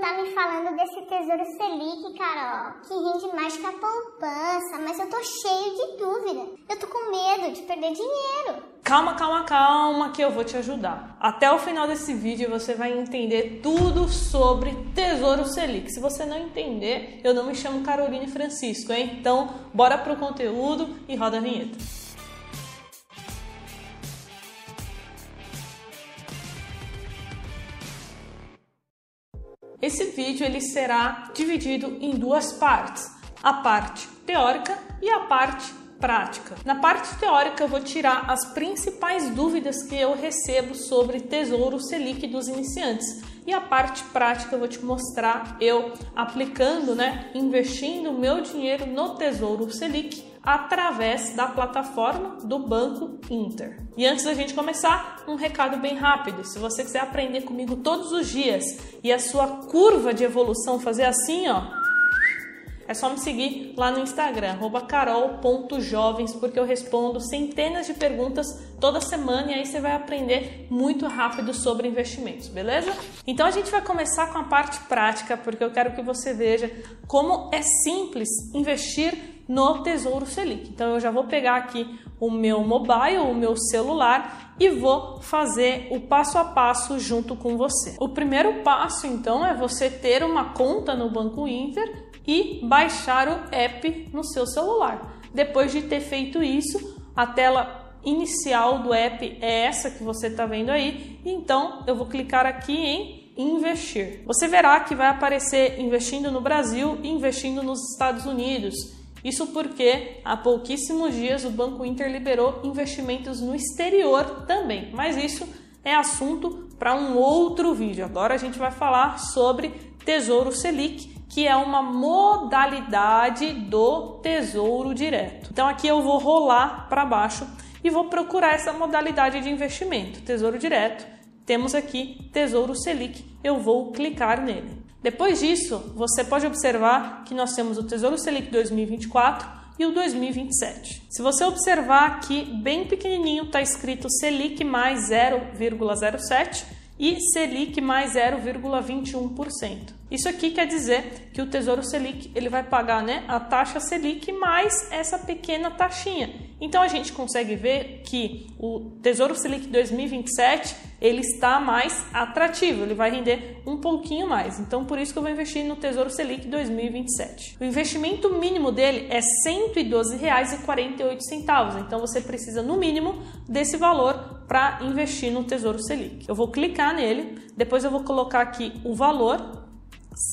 tá me falando desse Tesouro Selic, Carol, que rende mais que a poupança, mas eu tô cheio de dúvida. Eu tô com medo de perder dinheiro. Calma, calma, calma, que eu vou te ajudar. Até o final desse vídeo você vai entender tudo sobre Tesouro Selic. Se você não entender, eu não me chamo Caroline Francisco, hein? Então, bora pro conteúdo e roda a vinheta. Esse vídeo ele será dividido em duas partes: a parte teórica e a parte prática. Na parte teórica eu vou tirar as principais dúvidas que eu recebo sobre Tesouro Selic dos iniciantes. E a parte prática eu vou te mostrar eu aplicando, né, investindo meu dinheiro no Tesouro Selic através da plataforma do Banco Inter. E antes da gente começar, um recado bem rápido. Se você quiser aprender comigo todos os dias e a sua curva de evolução fazer assim, ó, é só me seguir lá no Instagram, carol.jovens, porque eu respondo centenas de perguntas toda semana e aí você vai aprender muito rápido sobre investimentos, beleza? Então a gente vai começar com a parte prática, porque eu quero que você veja como é simples investir no Tesouro Selic. Então eu já vou pegar aqui o meu mobile, o meu celular e vou fazer o passo a passo junto com você. O primeiro passo então é você ter uma conta no Banco Inter e baixar o app no seu celular. Depois de ter feito isso, a tela inicial do app é essa que você está vendo aí. Então eu vou clicar aqui em investir. Você verá que vai aparecer investindo no Brasil e investindo nos Estados Unidos. Isso porque há pouquíssimos dias o Banco Inter liberou investimentos no exterior também, mas isso é assunto para um outro vídeo. Agora a gente vai falar sobre Tesouro Selic, que é uma modalidade do Tesouro Direto. Então aqui eu vou rolar para baixo e vou procurar essa modalidade de investimento, Tesouro Direto. Temos aqui Tesouro Selic, eu vou clicar nele. Depois disso, você pode observar que nós temos o Tesouro Selic 2024 e o 2027. Se você observar aqui, bem pequenininho, está escrito Selic mais 0,07 e Selic mais 0,21%. Isso aqui quer dizer que o Tesouro Selic ele vai pagar né, a taxa Selic mais essa pequena taxinha. Então a gente consegue ver que o Tesouro Selic 2027 ele está mais atrativo, ele vai render um pouquinho mais. Então por isso que eu vou investir no Tesouro Selic 2027. O investimento mínimo dele é R$ 112,48. Então você precisa no mínimo desse valor para investir no Tesouro Selic. Eu vou clicar nele, depois eu vou colocar aqui o valor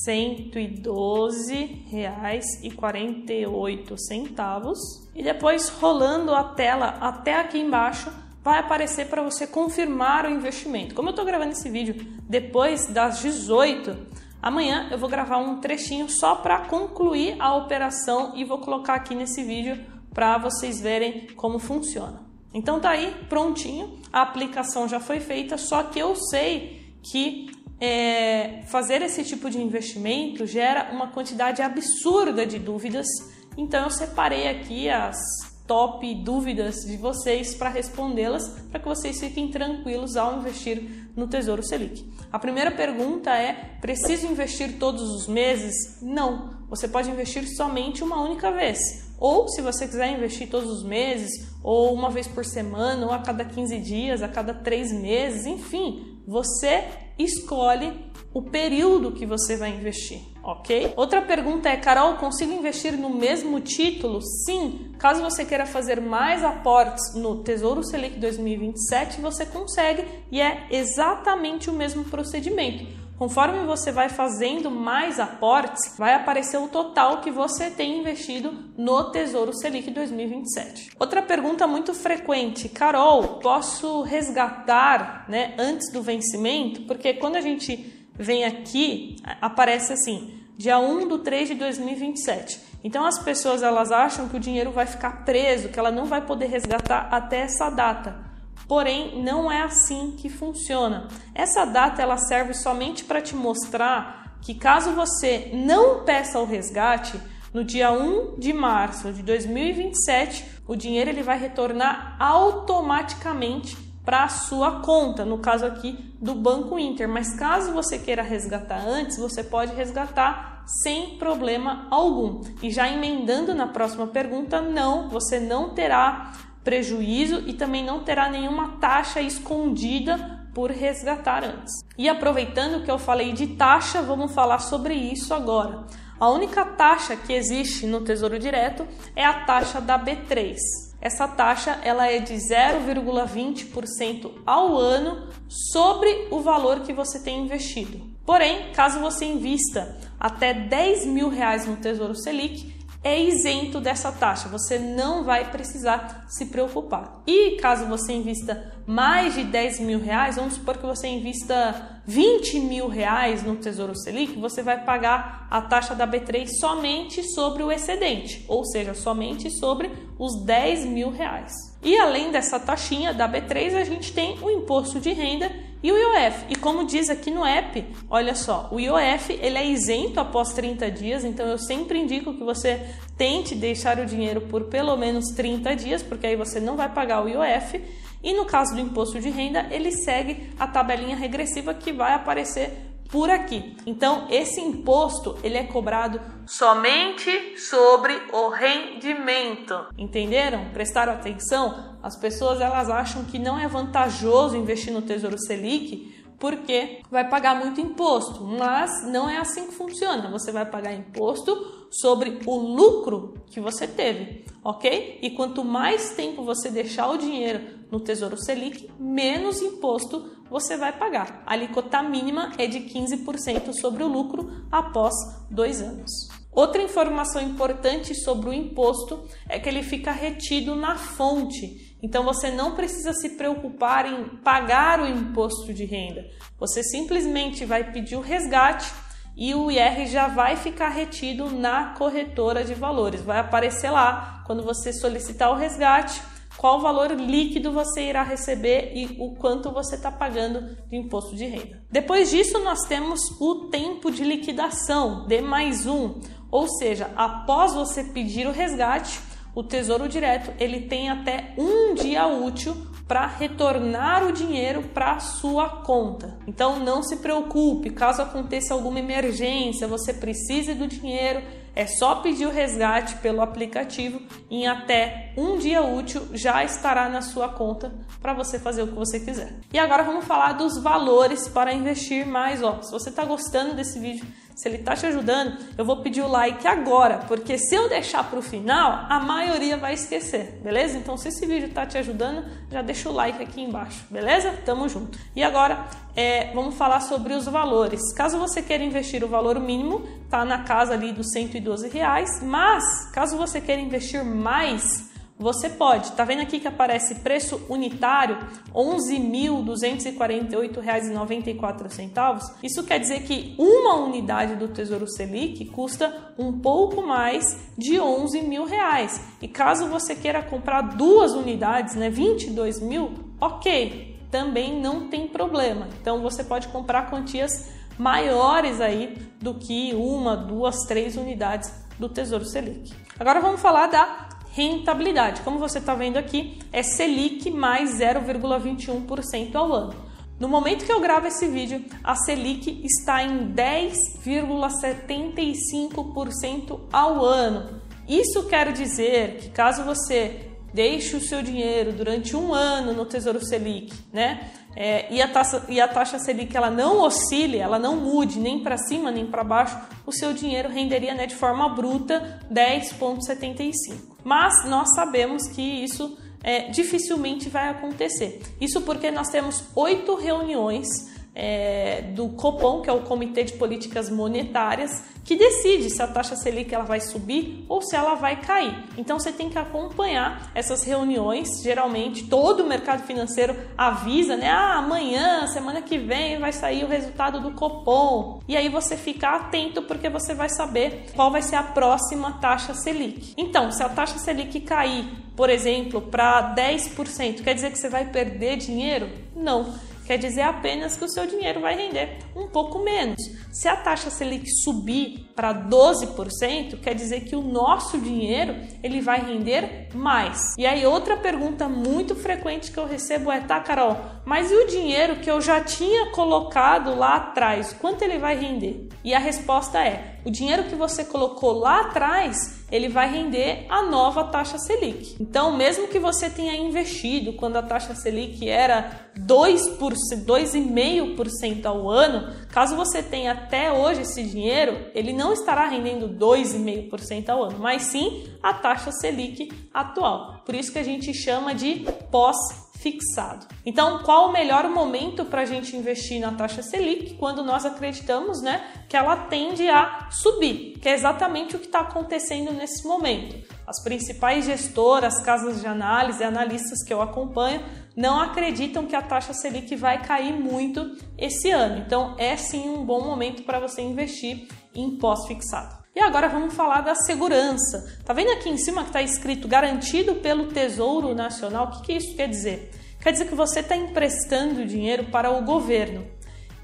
112,48 e depois rolando a tela até aqui embaixo vai aparecer para você confirmar o investimento. Como eu estou gravando esse vídeo depois das 18, amanhã eu vou gravar um trechinho só para concluir a operação e vou colocar aqui nesse vídeo para vocês verem como funciona. Então tá aí prontinho, a aplicação já foi feita, só que eu sei que é, fazer esse tipo de investimento gera uma quantidade absurda de dúvidas. Então eu separei aqui as top dúvidas de vocês para respondê-las, para que vocês fiquem tranquilos ao investir no Tesouro Selic. A primeira pergunta é: preciso investir todos os meses? Não, você pode investir somente uma única vez. Ou se você quiser investir todos os meses, ou uma vez por semana, ou a cada 15 dias, a cada 3 meses, enfim, você escolhe o período que você vai investir, ok? Outra pergunta é, Carol, consigo investir no mesmo título? Sim, caso você queira fazer mais aportes no Tesouro Selic 2027, você consegue e é exatamente o mesmo procedimento. Conforme você vai fazendo mais aportes, vai aparecer o total que você tem investido no Tesouro Selic 2027. Outra pergunta muito frequente, Carol, posso resgatar, né, antes do vencimento? Porque quando a gente vem aqui, aparece assim, dia 1 de 3 de 2027. Então as pessoas elas acham que o dinheiro vai ficar preso, que ela não vai poder resgatar até essa data. Porém, não é assim que funciona. Essa data ela serve somente para te mostrar que caso você não peça o resgate, no dia 1 de março de 2027, o dinheiro ele vai retornar automaticamente para a sua conta, no caso aqui do Banco Inter. Mas caso você queira resgatar antes, você pode resgatar sem problema algum. E já emendando na próxima pergunta, não, você não terá prejuízo e também não terá nenhuma taxa escondida por resgatar antes. E aproveitando que eu falei de taxa, vamos falar sobre isso agora. A única taxa que existe no Tesouro Direto é a taxa da B3. Essa taxa ela é de 0,20% ao ano sobre o valor que você tem investido. Porém, caso você invista até 10 mil reais no Tesouro Selic, é isento dessa taxa, você não vai precisar se preocupar. E caso você invista mais de 10 mil reais, vamos supor que você invista 20 mil reais no Tesouro Selic, você vai pagar a taxa da B3 somente sobre o excedente, ou seja, somente sobre os 10 mil reais. E além dessa taxinha da B3, a gente tem o imposto de renda e o IOF. E como diz aqui no app, olha só, o IOF ele é isento após 30 dias, então eu sempre indico que você tente deixar o dinheiro por pelo menos 30 dias, porque aí você não vai pagar o IOF. E no caso do imposto de renda, ele segue a tabelinha regressiva que vai aparecer por aqui. Então, esse imposto ele é cobrado somente sobre o rendimento. Entenderam? Prestaram atenção? As pessoas elas acham que não é vantajoso investir no Tesouro Selic porque vai pagar muito imposto, mas não é assim que funciona. Você vai pagar imposto sobre o lucro que você teve, ok? E quanto mais tempo você deixar o dinheiro no Tesouro Selic, menos imposto você vai pagar. A alíquota mínima é de 15% sobre o lucro após dois anos. Outra informação importante sobre o imposto é que ele fica retido na fonte então você não precisa se preocupar em pagar o imposto de renda. Você simplesmente vai pedir o resgate e o IR já vai ficar retido na corretora de valores. Vai aparecer lá quando você solicitar o resgate qual valor líquido você irá receber e o quanto você está pagando de imposto de renda. Depois disso, nós temos o tempo de liquidação, D mais um, ou seja, após você pedir o resgate, o Tesouro Direto ele tem até um dia útil para retornar o dinheiro para sua conta. Então não se preocupe, caso aconteça alguma emergência, você precise do dinheiro, é só pedir o resgate pelo aplicativo em até um dia útil já estará na sua conta para você fazer o que você quiser. E agora vamos falar dos valores para investir mais. Ó, se você está gostando desse vídeo, se ele está te ajudando, eu vou pedir o like agora, porque se eu deixar para o final, a maioria vai esquecer, beleza? Então, se esse vídeo está te ajudando, já deixa o like aqui embaixo, beleza? Tamo junto. E agora, é, vamos falar sobre os valores. Caso você queira investir o valor mínimo, tá na casa ali dos 112 reais, mas caso você queira investir mais, você pode, tá vendo aqui que aparece preço unitário R$ 11.248,94? Isso quer dizer que uma unidade do Tesouro Selic custa um pouco mais de 11 mil reais. E caso você queira comprar duas unidades, né, 22 mil, ok, também não tem problema. Então você pode comprar quantias maiores aí do que uma, duas, três unidades do Tesouro Selic. Agora vamos falar da rentabilidade. Como você está vendo aqui, é Selic mais 0,21% ao ano. No momento que eu gravo esse vídeo, a Selic está em 10,75% ao ano. Isso quer dizer que caso você deixe o seu dinheiro durante um ano no Tesouro Selic, né? É, e, a taxa, e a taxa Selic ela não oscile, ela não mude nem para cima nem para baixo, o seu dinheiro renderia né, de forma bruta 10,75. Mas nós sabemos que isso é, dificilmente vai acontecer. Isso porque nós temos oito reuniões é, do Copom, que é o Comitê de Políticas Monetárias, que decide se a taxa Selic ela vai subir ou se ela vai cair. Então você tem que acompanhar essas reuniões. Geralmente todo o mercado financeiro avisa, né? Ah, amanhã, semana que vem vai sair o resultado do Copom. E aí você fica atento porque você vai saber qual vai ser a próxima taxa Selic. Então, se a taxa Selic cair, por exemplo, para 10%, quer dizer que você vai perder dinheiro? Não quer dizer apenas que o seu dinheiro vai render um pouco menos. Se a taxa Selic subir para 12%, quer dizer que o nosso dinheiro ele vai render mais. E aí outra pergunta muito frequente que eu recebo é: "Tá, Carol, mas e o dinheiro que eu já tinha colocado lá atrás, quanto ele vai render?" E a resposta é: o dinheiro que você colocou lá atrás, ele vai render a nova taxa Selic. Então, mesmo que você tenha investido quando a taxa Selic era 2,5% ao ano, caso você tenha até hoje esse dinheiro, ele não estará rendendo 2,5% ao ano, mas sim a taxa Selic atual. Por isso que a gente chama de pós fixado. Então, qual o melhor momento para a gente investir na taxa Selic? Quando nós acreditamos né, que ela tende a subir, que é exatamente o que está acontecendo nesse momento. As principais gestoras, casas de análise, analistas que eu acompanho, não acreditam que a taxa Selic vai cair muito esse ano. Então, é sim um bom momento para você investir em pós-fixado. E agora vamos falar da segurança. Tá vendo aqui em cima que está escrito garantido pelo Tesouro Nacional? O que, que isso quer dizer? Quer dizer que você está emprestando dinheiro para o governo.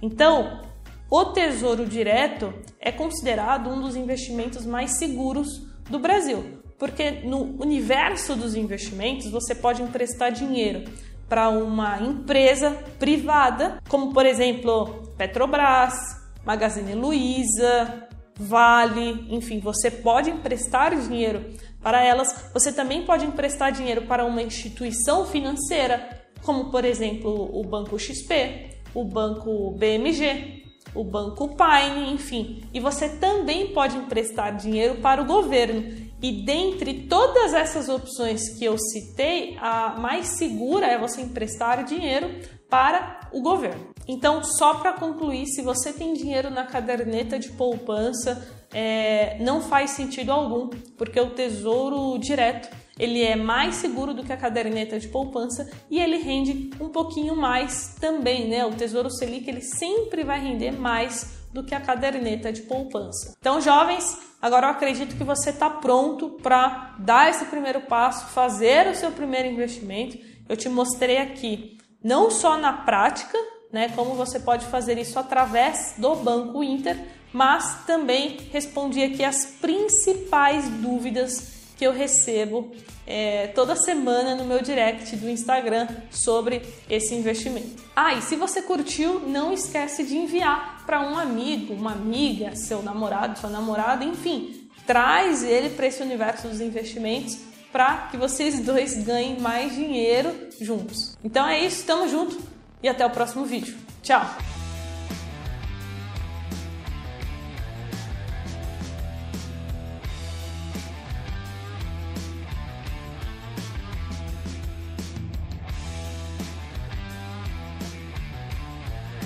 Então, o Tesouro Direto é considerado um dos investimentos mais seguros do Brasil, porque no universo dos investimentos você pode emprestar dinheiro para uma empresa privada, como por exemplo Petrobras, Magazine Luiza, Vale, enfim, você pode emprestar dinheiro para elas. Você também pode emprestar dinheiro para uma instituição financeira, como por exemplo o Banco XP, o Banco BMG, o Banco Pine, enfim. E você também pode emprestar dinheiro para o governo. E dentre todas essas opções que eu citei, a mais segura é você emprestar dinheiro para o governo. Então, só para concluir, se você tem dinheiro na caderneta de poupança, é, não faz sentido algum, porque o tesouro direto ele é mais seguro do que a caderneta de poupança e ele rende um pouquinho mais também, né? O Tesouro Selic ele sempre vai render mais do que a caderneta de poupança. Então, jovens, agora eu acredito que você está pronto para dar esse primeiro passo, fazer o seu primeiro investimento. Eu te mostrei aqui não só na prática, né, como você pode fazer isso através do Banco Inter, mas também respondi aqui as principais dúvidas que eu recebo é, toda semana no meu direct do Instagram sobre esse investimento. Ah, e se você curtiu, não esquece de enviar para um amigo, uma amiga, seu namorado, sua namorada, enfim, traz ele para esse universo dos investimentos para que vocês dois ganhem mais dinheiro juntos. Então é isso, tamo junto e até o próximo vídeo. Tchau!